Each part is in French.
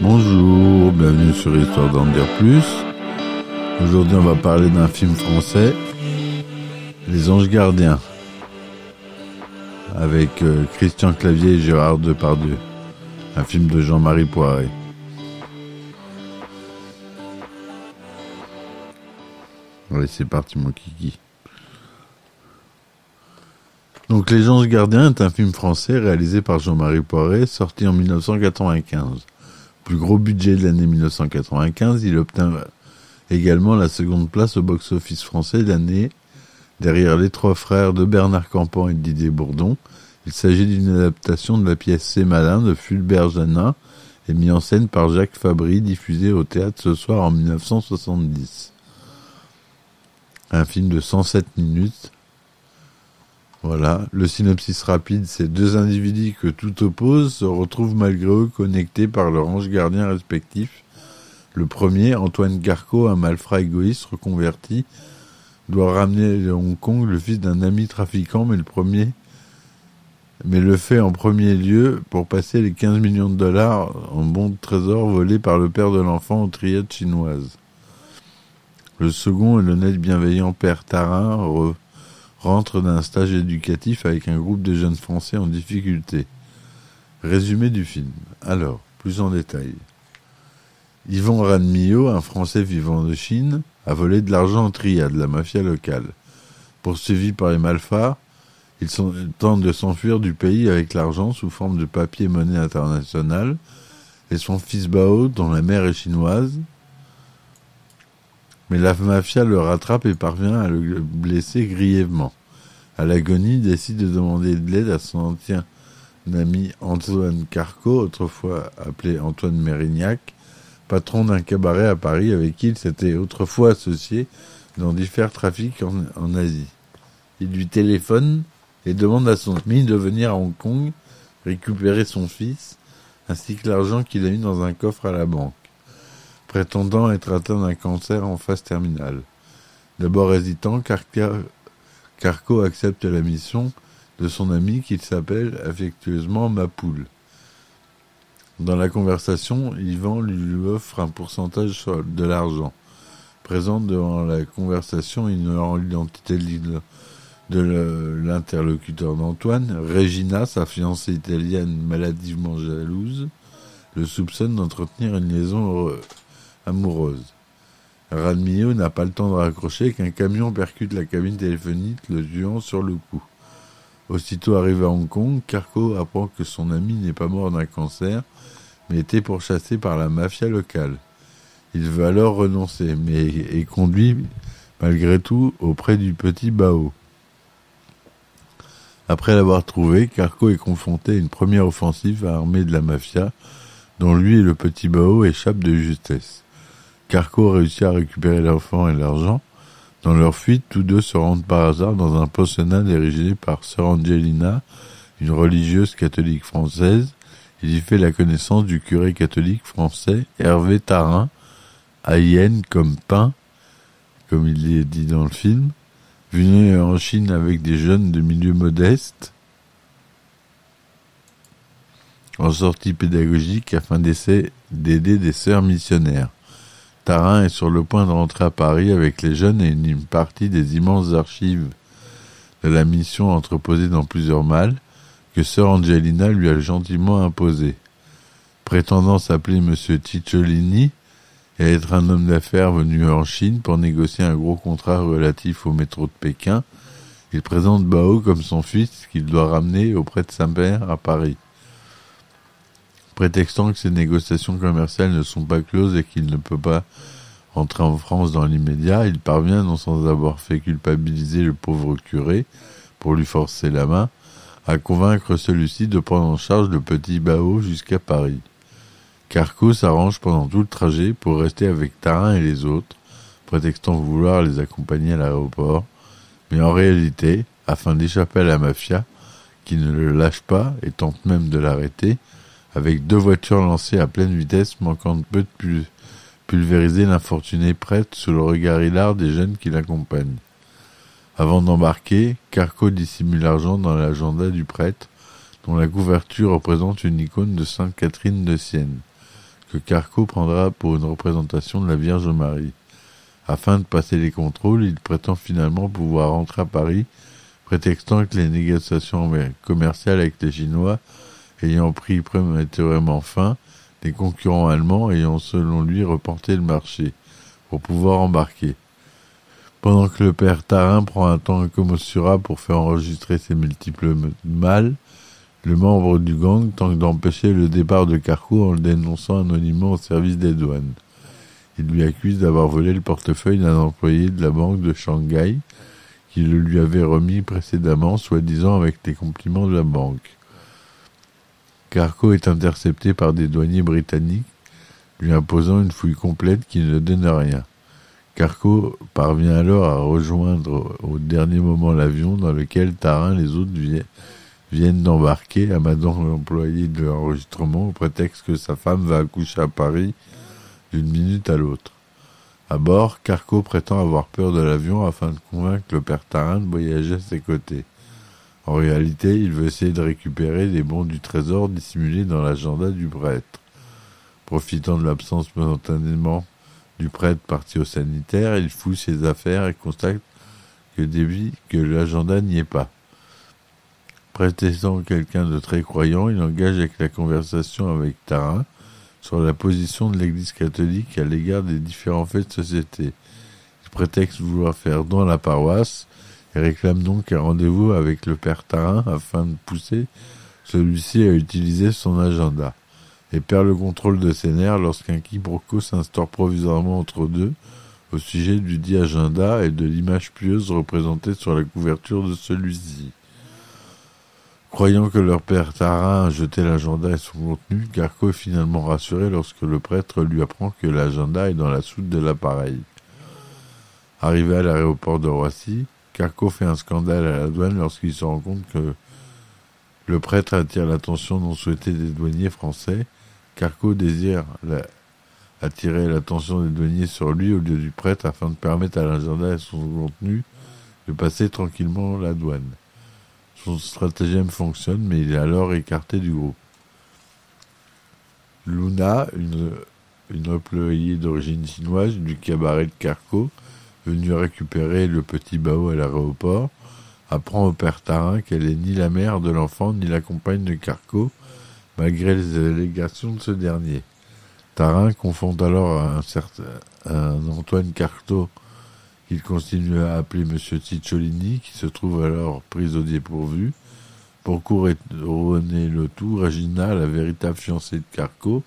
Bonjour, bienvenue sur Histoire d'en plus. Aujourd'hui, on va parler d'un film français, Les Anges Gardiens, avec euh, Christian Clavier et Gérard Depardieu. Un film de Jean-Marie Poiret. Allez, c'est parti, mon kiki. Donc, Les Anges Gardiens est un film français réalisé par Jean-Marie Poiret, sorti en 1995 plus gros budget de l'année 1995, il obtint également la seconde place au box-office français de l'année, derrière Les Trois Frères de Bernard Campan et Didier Bourdon. Il s'agit d'une adaptation de la pièce C'est malin de Fulbert Janin et mis en scène par Jacques Fabry, diffusé au théâtre ce soir en 1970. Un film de 107 minutes voilà, le synopsis rapide, c'est deux individus que tout oppose se retrouvent malgré eux connectés par leurs anges gardiens respectifs. Le premier, Antoine Garco, un malfrat égoïste reconverti, doit ramener à Hong Kong le fils d'un ami trafiquant, mais le premier, mais le fait en premier lieu pour passer les 15 millions de dollars en bons de trésor volés par le père de l'enfant aux triades chinoises. Le second est l'honnête bienveillant père Tarin, rentre d'un stage éducatif avec un groupe de jeunes Français en difficulté. Résumé du film. Alors, plus en détail. Yvon Ranmio, un Français vivant de Chine, a volé de l'argent en triade, la mafia locale. Poursuivi par les malfats, ils tentent de s'enfuir du pays avec l'argent sous forme de papier-monnaie international, et son fils Bao, dont la mère est chinoise, mais la mafia le rattrape et parvient à le blesser grièvement. À l'agonie, il décide de demander de l'aide à son ancien ami Antoine Carco, autrefois appelé Antoine Mérignac, patron d'un cabaret à Paris avec qui il s'était autrefois associé dans différents trafics en, Asie. Il lui téléphone et demande à son ami de venir à Hong Kong récupérer son fils, ainsi que l'argent qu'il a mis dans un coffre à la banque prétendant être atteint d'un cancer en phase terminale. D'abord hésitant, Carco accepte la mission de son ami qui s'appelle affectueusement Mapoule. Dans la conversation, Yvan lui offre un pourcentage de l'argent. Présente devant la conversation, ignorant l'identité de l'interlocuteur d'Antoine, Regina, sa fiancée italienne maladivement jalouse, le soupçonne d'entretenir une liaison amoureuse. Radmio n'a pas le temps de raccrocher qu'un camion percute la cabine téléphonique, le tuant sur le coup. Aussitôt arrivé à Hong Kong, Carco apprend que son ami n'est pas mort d'un cancer, mais était pourchassé par la mafia locale. Il veut alors renoncer, mais est conduit malgré tout auprès du petit Bao. Après l'avoir trouvé, Carco est confronté à une première offensive armée de la mafia, dont lui et le petit Bao échappent de justesse. Carco réussit à récupérer l'enfant et l'argent. Dans leur fuite, tous deux se rendent par hasard dans un pensionnat dirigé par Sœur Angelina, une religieuse catholique française. Il y fait la connaissance du curé catholique français Hervé Tarin, haïenne comme pain, comme il est dit dans le film, venu en Chine avec des jeunes de milieu modeste, en sortie pédagogique afin d'aider des sœurs missionnaires. Tarin est sur le point de rentrer à Paris avec les jeunes et une partie des immenses archives de la mission entreposée dans plusieurs malles que sœur Angelina lui a gentiment imposées. Prétendant s'appeler Monsieur Ticciolini et être un homme d'affaires venu en Chine pour négocier un gros contrat relatif au métro de Pékin, il présente Bao comme son fils qu'il doit ramener auprès de sa mère à Paris. Prétextant que ces négociations commerciales ne sont pas closes et qu'il ne peut pas rentrer en France dans l'immédiat, il parvient, non sans avoir fait culpabiliser le pauvre curé pour lui forcer la main, à convaincre celui-ci de prendre en charge le petit Bao jusqu'à Paris. Carco s'arrange pendant tout le trajet pour rester avec Tarin et les autres, prétextant vouloir les accompagner à l'aéroport, mais en réalité, afin d'échapper à la mafia, qui ne le lâche pas et tente même de l'arrêter, avec deux voitures lancées à pleine vitesse, manquant de peu de pulvériser l'infortuné prêtre sous le regard hilar des jeunes qui l'accompagnent. Avant d'embarquer, Carco dissimule l'argent dans l'agenda du prêtre, dont la couverture représente une icône de Sainte Catherine de Sienne, que Carco prendra pour une représentation de la Vierge Marie. Afin de passer les contrôles, il prétend finalement pouvoir rentrer à Paris, prétextant que les négociations commerciales avec les Chinois ayant pris prématurément fin, des concurrents allemands ayant selon lui reporté le marché, pour pouvoir embarquer. Pendant que le père Tarin prend un temps incommensurable pour faire enregistrer ses multiples mâles, le membre du gang tente d'empêcher le départ de Carco en le dénonçant anonymement au service des douanes. Il lui accuse d'avoir volé le portefeuille d'un employé de la banque de Shanghai qui le lui avait remis précédemment, soi-disant avec les compliments de la banque. Carco est intercepté par des douaniers britanniques, lui imposant une fouille complète qui ne donne rien. Carco parvient alors à rejoindre au dernier moment l'avion dans lequel Tarin et les autres viennent d'embarquer, amadant l'employé de l'enregistrement au prétexte que sa femme va accoucher à Paris d'une minute à l'autre. À bord, Carco prétend avoir peur de l'avion afin de convaincre le père Tarin de voyager à ses côtés. En réalité, il veut essayer de récupérer les bons du trésor dissimulés dans l'agenda du prêtre. Profitant de l'absence momentanément du prêtre parti au sanitaire, il fouille ses affaires et constate que, l'agenda n'y est pas. Prétextant quelqu'un de très croyant, il engage avec la conversation avec Tarin sur la position de l'Église catholique à l'égard des différents faits de société. Il prétexte vouloir faire don à la paroisse et réclame donc un rendez-vous avec le père Tarin afin de pousser celui-ci à utiliser son agenda et perd le contrôle de ses nerfs lorsqu'un quiproquo s'instaure provisoirement entre deux au sujet du dit agenda et de l'image pieuse représentée sur la couverture de celui-ci. Croyant que leur père Tarin a jeté l'agenda et son contenu, Carco est finalement rassuré lorsque le prêtre lui apprend que l'agenda est dans la soute de l'appareil. Arrivé à l'aéroport de Roissy, Carco fait un scandale à la douane lorsqu'il se rend compte que le prêtre attire l'attention non souhaitée des douaniers français Carco désire attirer l'attention des douaniers sur lui au lieu du prêtre afin de permettre à l'agenda et son contenu de passer tranquillement la douane. Son stratagème fonctionne, mais il est alors écarté du groupe. Luna, une, une employée d'origine chinoise du cabaret de Carco, venue récupérer le petit Bao à l'aéroport, apprend au père Tarin qu'elle est ni la mère de l'enfant ni la compagne de Carco, malgré les allégations de ce dernier. Tarin confond alors un certain Antoine Carto qu'il continue à appeler M. Cicciolini, qui se trouve alors pris au dépourvu. Pour couronner le tout, Regina, la véritable fiancée de Carco,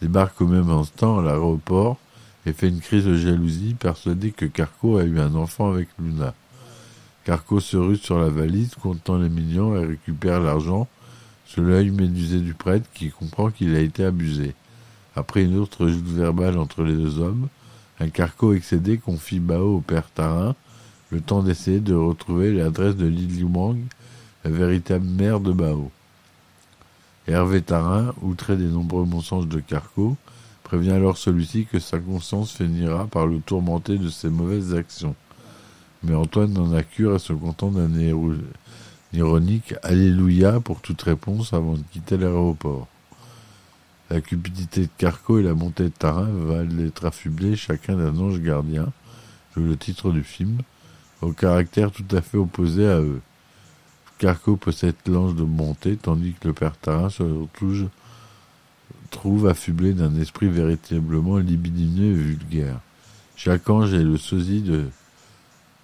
débarque au même instant à l'aéroport et fait une crise de jalousie, persuadée que Carco a eu un enfant avec Luna. Carco se rue sur la valise, comptant les millions et récupère l'argent sous l'œil médusé du prêtre qui comprend qu'il a été abusé. Après une autre joute verbale entre les deux hommes, un carco excédé confie Bao au père Tarin, le temps d'essayer de retrouver l'adresse de Lili Wang, la véritable mère de Bao. Hervé Tarin, outré des nombreux mensonges de Carco, prévient alors celui-ci que sa conscience finira par le tourmenter de ses mauvaises actions. Mais Antoine n'en a cure et se contente d'un ironique Alléluia pour toute réponse avant de quitter l'aéroport. La cupidité de Carco et la montée de Tarin va l'être affublés chacun d'un ange gardien, joue le titre du film, au caractère tout à fait opposé à eux. Carco possède l'ange de bonté, tandis que le père Tarin se retrouve, trouve affublé d'un esprit véritablement libidineux et vulgaire. Chaque ange est le sosie de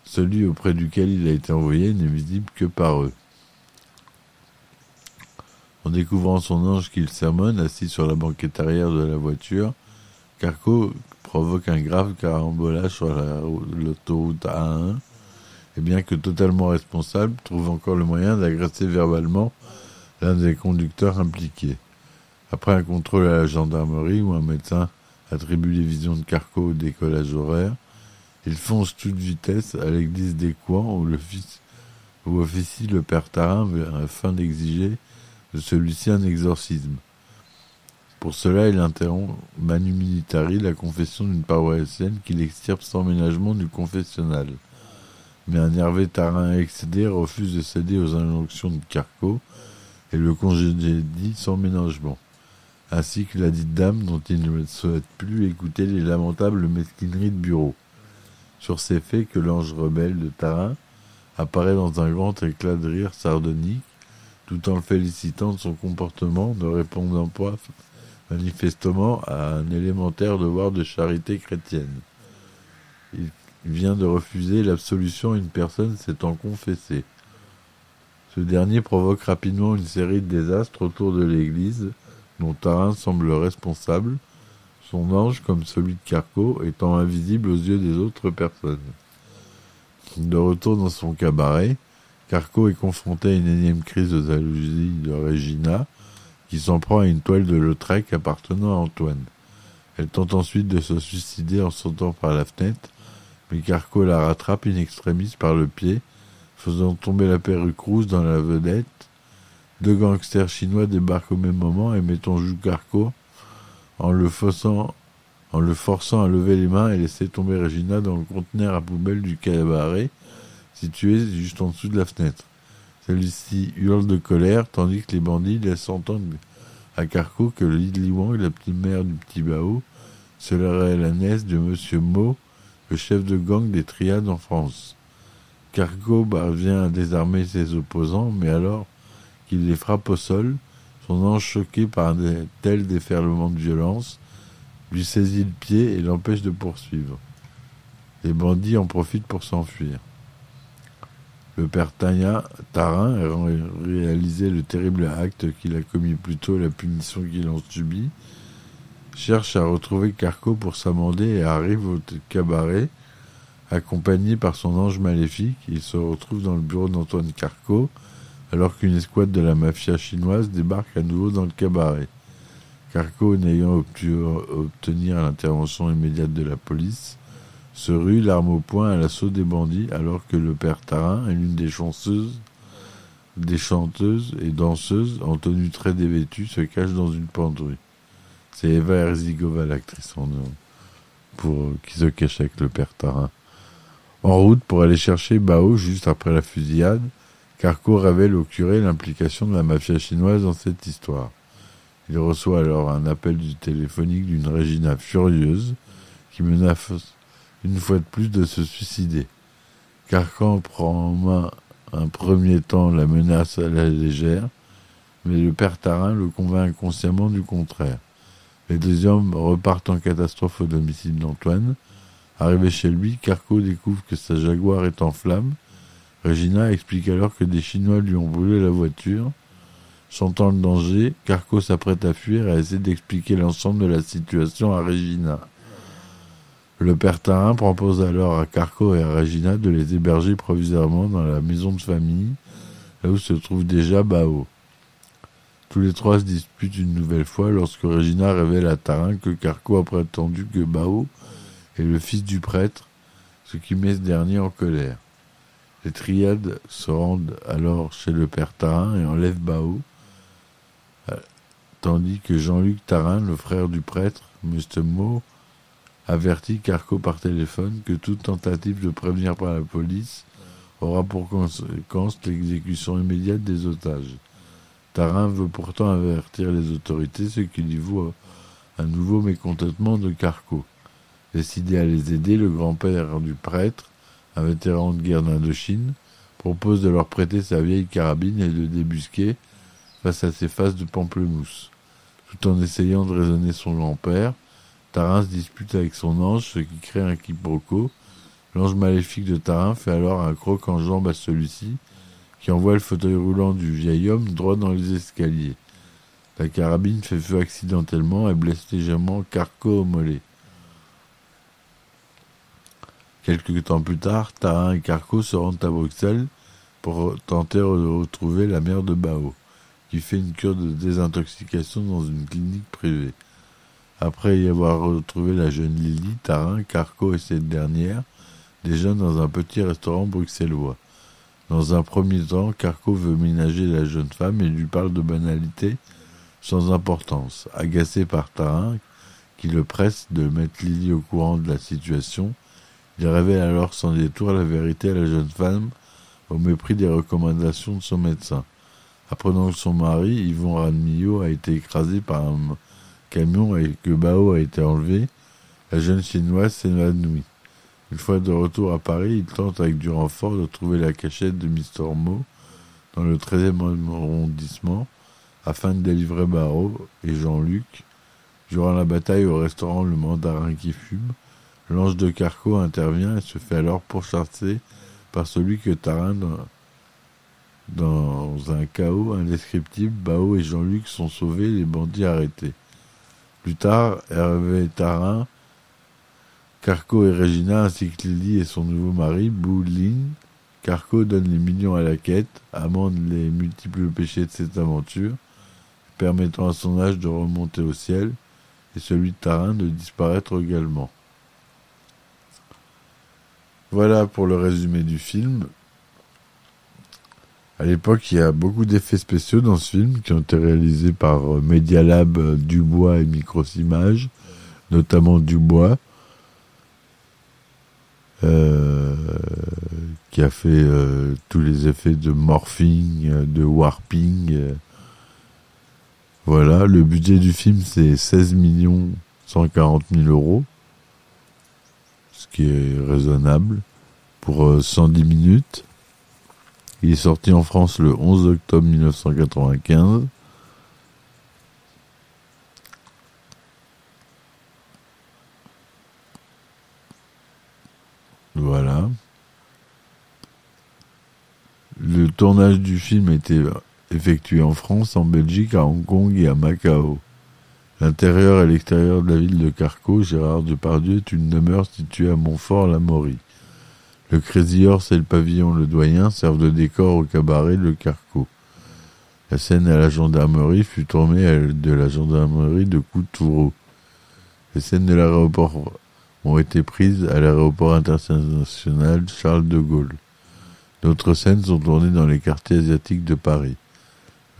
celui auprès duquel il a été envoyé n'est visible que par eux. En découvrant son ange qu'il sermonne, assis sur la banquette arrière de la voiture, Carco provoque un grave carambolage sur l'autoroute A1, et bien que totalement responsable, trouve encore le moyen d'agresser verbalement l'un des conducteurs impliqués. Après un contrôle à la gendarmerie où un médecin attribue les visions de Carco au décollage horaire, il fonce toute vitesse à l'église des Coins où, le fils, où officie le père Tarin afin d'exiger de celui-ci un exorcisme. Pour cela, il interrompt Manu Militari la confession d'une paroissienne qu'il extirpe sans ménagement du confessionnal. Mais un Hervé Tarin excédé refuse de céder aux injonctions de Carco et le congédie sans ménagement, ainsi que la dite dame dont il ne souhaite plus écouter les lamentables mesquineries de bureau. Sur ces faits que l'ange rebelle de Tarin apparaît dans un grand éclat de rire sardonique, tout en le félicitant de son comportement, ne répondant pas manifestement à un élémentaire devoir de charité chrétienne. Il vient de refuser l'absolution à une personne s'étant confessée. Ce dernier provoque rapidement une série de désastres autour de l'Église, dont Tarin semble responsable, son ange, comme celui de Carco, étant invisible aux yeux des autres personnes. De retour dans son cabaret, Carco est confronté à une énième crise de jalousie de Regina, qui s'en prend à une toile de Lautrec appartenant à Antoine. Elle tente ensuite de se suicider en sautant par la fenêtre, mais Carco la rattrape in extremis par le pied, faisant tomber la perruque rouge dans la vedette. Deux gangsters chinois débarquent au même moment et mettent en joue Carco en le, forçant, en le forçant à lever les mains et laisser tomber Regina dans le conteneur à poubelle du cabaret, situé juste en dessous de la fenêtre. Celui-ci hurle de colère, tandis que les bandits laissent entendre à Carco que Li Wang, la petite mère du petit Bao, serait la nièce de Monsieur Mo, le chef de gang des triades en France. Carco parvient à désarmer ses opposants, mais alors qu'il les frappe au sol, son ange choqué par un tel déferlement de violence lui saisit le pied et l'empêche de poursuivre. Les bandits en profitent pour s'enfuir. Le père Tarin, ayant réalisé le terrible acte qu'il a commis plus tôt, la punition qu'il en subit, cherche à retrouver Carco pour s'amender et arrive au cabaret, accompagné par son ange maléfique. Il se retrouve dans le bureau d'Antoine Carco, alors qu'une escouade de la mafia chinoise débarque à nouveau dans le cabaret. Carco, n'ayant pu obtenir l'intervention immédiate de la police, se rue l'arme au poing à l'assaut des bandits alors que le père Tarin et l'une des chanceuses, des chanteuses et danseuses en tenue très dévêtue se cachent dans une penderie. C'est Eva Herzigova, l'actrice en pour, qui se cache avec le père Tarin. En route pour aller chercher Bao juste après la fusillade, Carco révèle au curé l'implication de la mafia chinoise dans cette histoire. Il reçoit alors un appel du téléphonique d'une Régina furieuse qui menace une fois de plus de se suicider. Carcan prend en main un premier temps la menace à la légère, mais le père Tarin le convainc inconsciemment du contraire. Les deux hommes repartent en catastrophe au domicile d'Antoine. Arrivé chez lui, Carco découvre que sa Jaguar est en flammes. Regina explique alors que des Chinois lui ont brûlé la voiture. Sentant le danger, Carco s'apprête à fuir et à essayer d'expliquer l'ensemble de la situation à Regina. Le père Tarin propose alors à Carco et à Regina de les héberger provisoirement dans la maison de famille, là où se trouve déjà Bao. Tous les trois se disputent une nouvelle fois lorsque Regina révèle à Tarin que Carco a prétendu que Bao est le fils du prêtre, ce qui met ce dernier en colère. Les triades se rendent alors chez le père Tarin et enlèvent Bao, euh, tandis que Jean-Luc Tarin, le frère du prêtre, M. Mo, avertit Carco par téléphone que toute tentative de prévenir par la police aura pour conséquence l'exécution immédiate des otages. Tarin veut pourtant avertir les autorités, ce qui lui vaut un nouveau mécontentement de Carco. Décidé à les aider, le grand-père du prêtre, un vétéran de guerre d'Indochine, propose de leur prêter sa vieille carabine et de débusquer face à ses faces de pamplemousse. Tout en essayant de raisonner son grand-père, Tarin se dispute avec son ange, ce qui crée un quiproquo. L'ange maléfique de Tarin fait alors un croc en jambe à celui-ci, qui envoie le fauteuil roulant du vieil homme droit dans les escaliers. La carabine fait feu accidentellement et blesse légèrement Carco au mollet. Quelques temps plus tard, Tarin et Carco se rendent à Bruxelles pour tenter de retrouver la mère de Bao, qui fait une cure de désintoxication dans une clinique privée. Après y avoir retrouvé la jeune Lily, Tarin, Carco et cette dernière, déjeunent dans un petit restaurant bruxellois. Dans un premier temps, Carco veut ménager la jeune femme et lui parle de banalités sans importance. Agacé par Tarin, qui le presse de mettre Lily au courant de la situation, Il révèle alors sans détour la vérité à la jeune femme, au mépris des recommandations de son médecin. Apprenant que son mari, Yvon Radmillot, a été écrasé par un camion et que Bao a été enlevé, la jeune chinoise s'évanouit. Une fois de retour à Paris, il tente avec du renfort de trouver la cachette de Mr. Mo dans le 13e arrondissement afin de délivrer Barreau et Jean-Luc. Durant la bataille au restaurant Le Mandarin qui fume, l'ange de Carco intervient et se fait alors pourchasser par celui que Tarin dans, un chaos indescriptible, Bao et Jean-Luc sont sauvés, les bandits arrêtés. Plus tard, Hervé Tarin Carco et Regina, ainsi que Lily et son nouveau mari, Boulin. Carco donne les millions à la quête, amende les multiples péchés de cette aventure, permettant à son âge de remonter au ciel, et celui de Tarin de disparaître également. Voilà pour le résumé du film. À l'époque, il y a beaucoup d'effets spéciaux dans ce film qui ont été réalisés par Media Lab Dubois et Microsimage, notamment Dubois. Euh, qui a fait euh, tous les effets de morphing, euh, de warping. Voilà, le budget du film c'est 16 millions 140 000 euros, ce qui est raisonnable pour 110 minutes. Il est sorti en France le 11 octobre 1995. Voilà. Le tournage du film a été effectué en France, en Belgique, à Hong Kong et à Macao. L'intérieur et l'extérieur de la ville de Carco, Gérard Depardieu, est une demeure située à Montfort-la-Maurie. Le Crazy Horse et le pavillon Le Doyen servent de décor au cabaret Le Carco. La scène à la gendarmerie fut tournée de la gendarmerie de Coutoureau. Les scènes de l'aéroport ont été prises à l'aéroport international Charles de Gaulle. D'autres scènes sont tournées dans les quartiers asiatiques de Paris.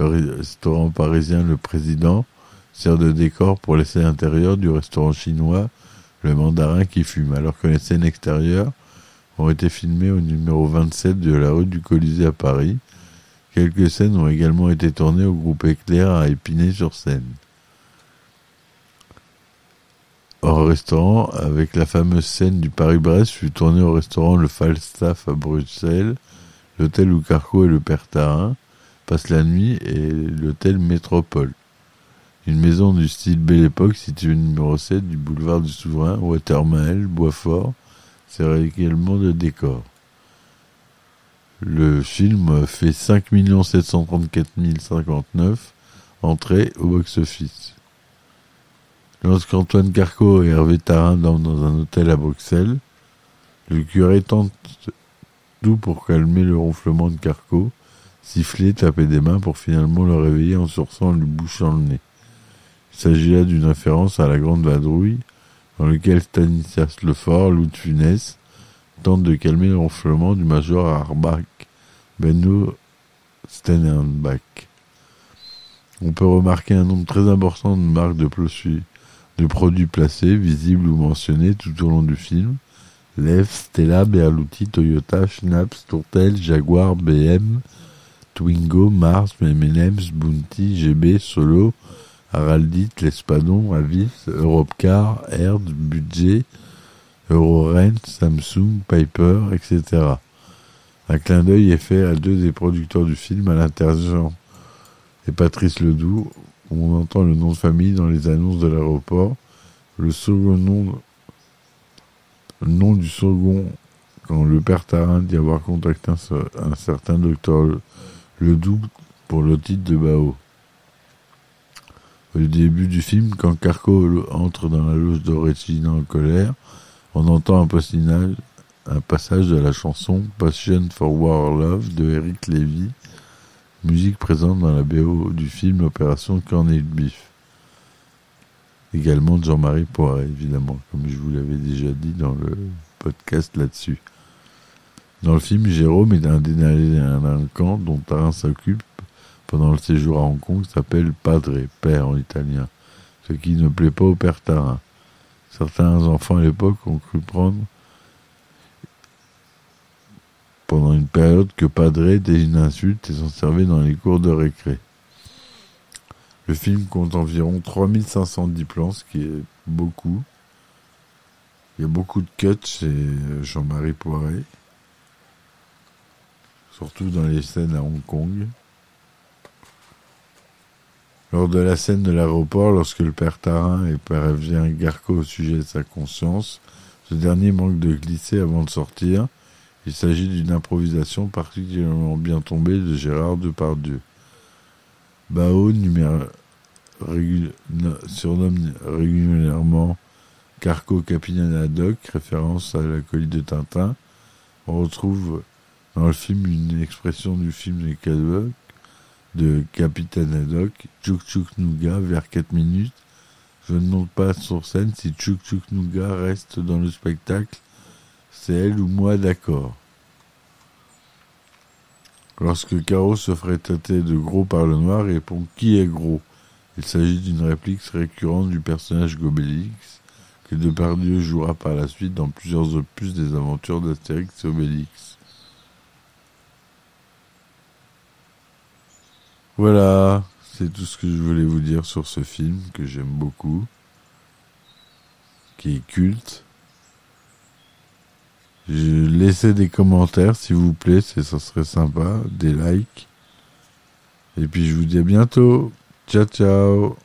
Le restaurant parisien Le Président sert de décor pour les scènes intérieures du restaurant chinois Le Mandarin qui fume, alors que les scènes extérieures ont été filmées au numéro 27 de la rue du Colisée à Paris. Quelques scènes ont également été tournées au groupe Éclair à Épinay-sur-Seine au restaurant avec la fameuse scène du Paris-Brest fut tournée au restaurant Le Falstaff à Bruxelles, l'hôtel où Carco et le père passent la nuit et l'hôtel Métropole. Une maison du style Belle Époque située au numéro 7 du boulevard du Souverain, Watermael, Boisfort, sert également de décor. Le film fait 5 734 059 entrées au box-office. Lorsqu'Antoine Carco et Hervé Tarin dorment dans un hôtel à Bruxelles, le curé tente tout pour calmer le ronflement de Carco, siffler, taper des mains pour finalement le réveiller en sourçant lui bouchant le nez. Il s'agit là d'une référence à la Grande Vadrouille, dans lequel Stanislas Lefort, loup de Funès, tente de calmer le du major Arbach, Benno Stenenbach. On peut remarquer un nombre très important de marques de produits placés, visibles ou mentionnés tout au long du film. Lev, Stella, Berluti, Toyota, Schnaps, Tourtel, Jaguar, BM, Twingo, Mars, M&M's, Bounty, GB, Solo, Araldit, L'Espadon, Avis, Europcar, Erd, Budget, Eurorent, Samsung, Piper, etc. Un clin d'œil est fait à deux des producteurs du film à l'intergent et Patrice Ledoux on entend le nom de famille dans les annonces de l'aéroport. Le second nom, nom du second, quand le père Tarin dit avoir contacté un, certain docteur Ledoux pour le titre de Bao. Au début du film, quand Carco entre dans la loge de en colère, on entend un, passage de la chanson Passion for War Love de Eric Levy Musique présente dans la BO du film Opération Cornet Bif. Également de Jean-Marie Poiret, évidemment, comme je vous l'avais déjà dit dans le podcast là-dessus. Dans le film, Jérôme est un délinquant dont Tarin s'occupe pendant le séjour à Hong Kong s'appelle Padre, père en italien, ce qui ne plaît pas au père Tarin. Certains enfants à l'époque ont cru prendre pendant une période que Padre était une insulte et s'en servait dans les cours de récré. Le film compte environ 3510 plans, ce qui est beaucoup. Il y a beaucoup de cuts chez Jean-Marie Poiret, surtout dans les scènes à Hong Kong. Lors de la scène de l'aéroport, lorsque le père Tarin et prévient Garco au sujet de sa conscience, ce dernier manque de glisser avant de sortir. Il s'agit d'une improvisation particulièrement bien tombée de Gérard Depardieu. Bao surnomme régulièrement Carco Capitaine référence à la colline de Tintin. On retrouve dans le film une expression du film de Cadbuck de Capitaine Haddock, Chuk Nouga, vers 4 minutes. Je ne monte pas sur scène si Chuk Nouga reste dans le spectacle. C'est elle ou moi d'accord. Lorsque Caro se ferait tâter de gros par le noir, répond Qui est gros? Il s'agit d'une réplique récurrente du personnage Gobelix, que Depardieu jouera par la suite dans plusieurs opus des aventures d'Astérix et Obélix. Voilà, c'est tout ce que je voulais vous dire sur ce film que j'aime beaucoup, qui est culte. Je laissez des commentaires s'il vous plaît, ça serait sympa, des likes. Et puis je vous dis à bientôt. Ciao ciao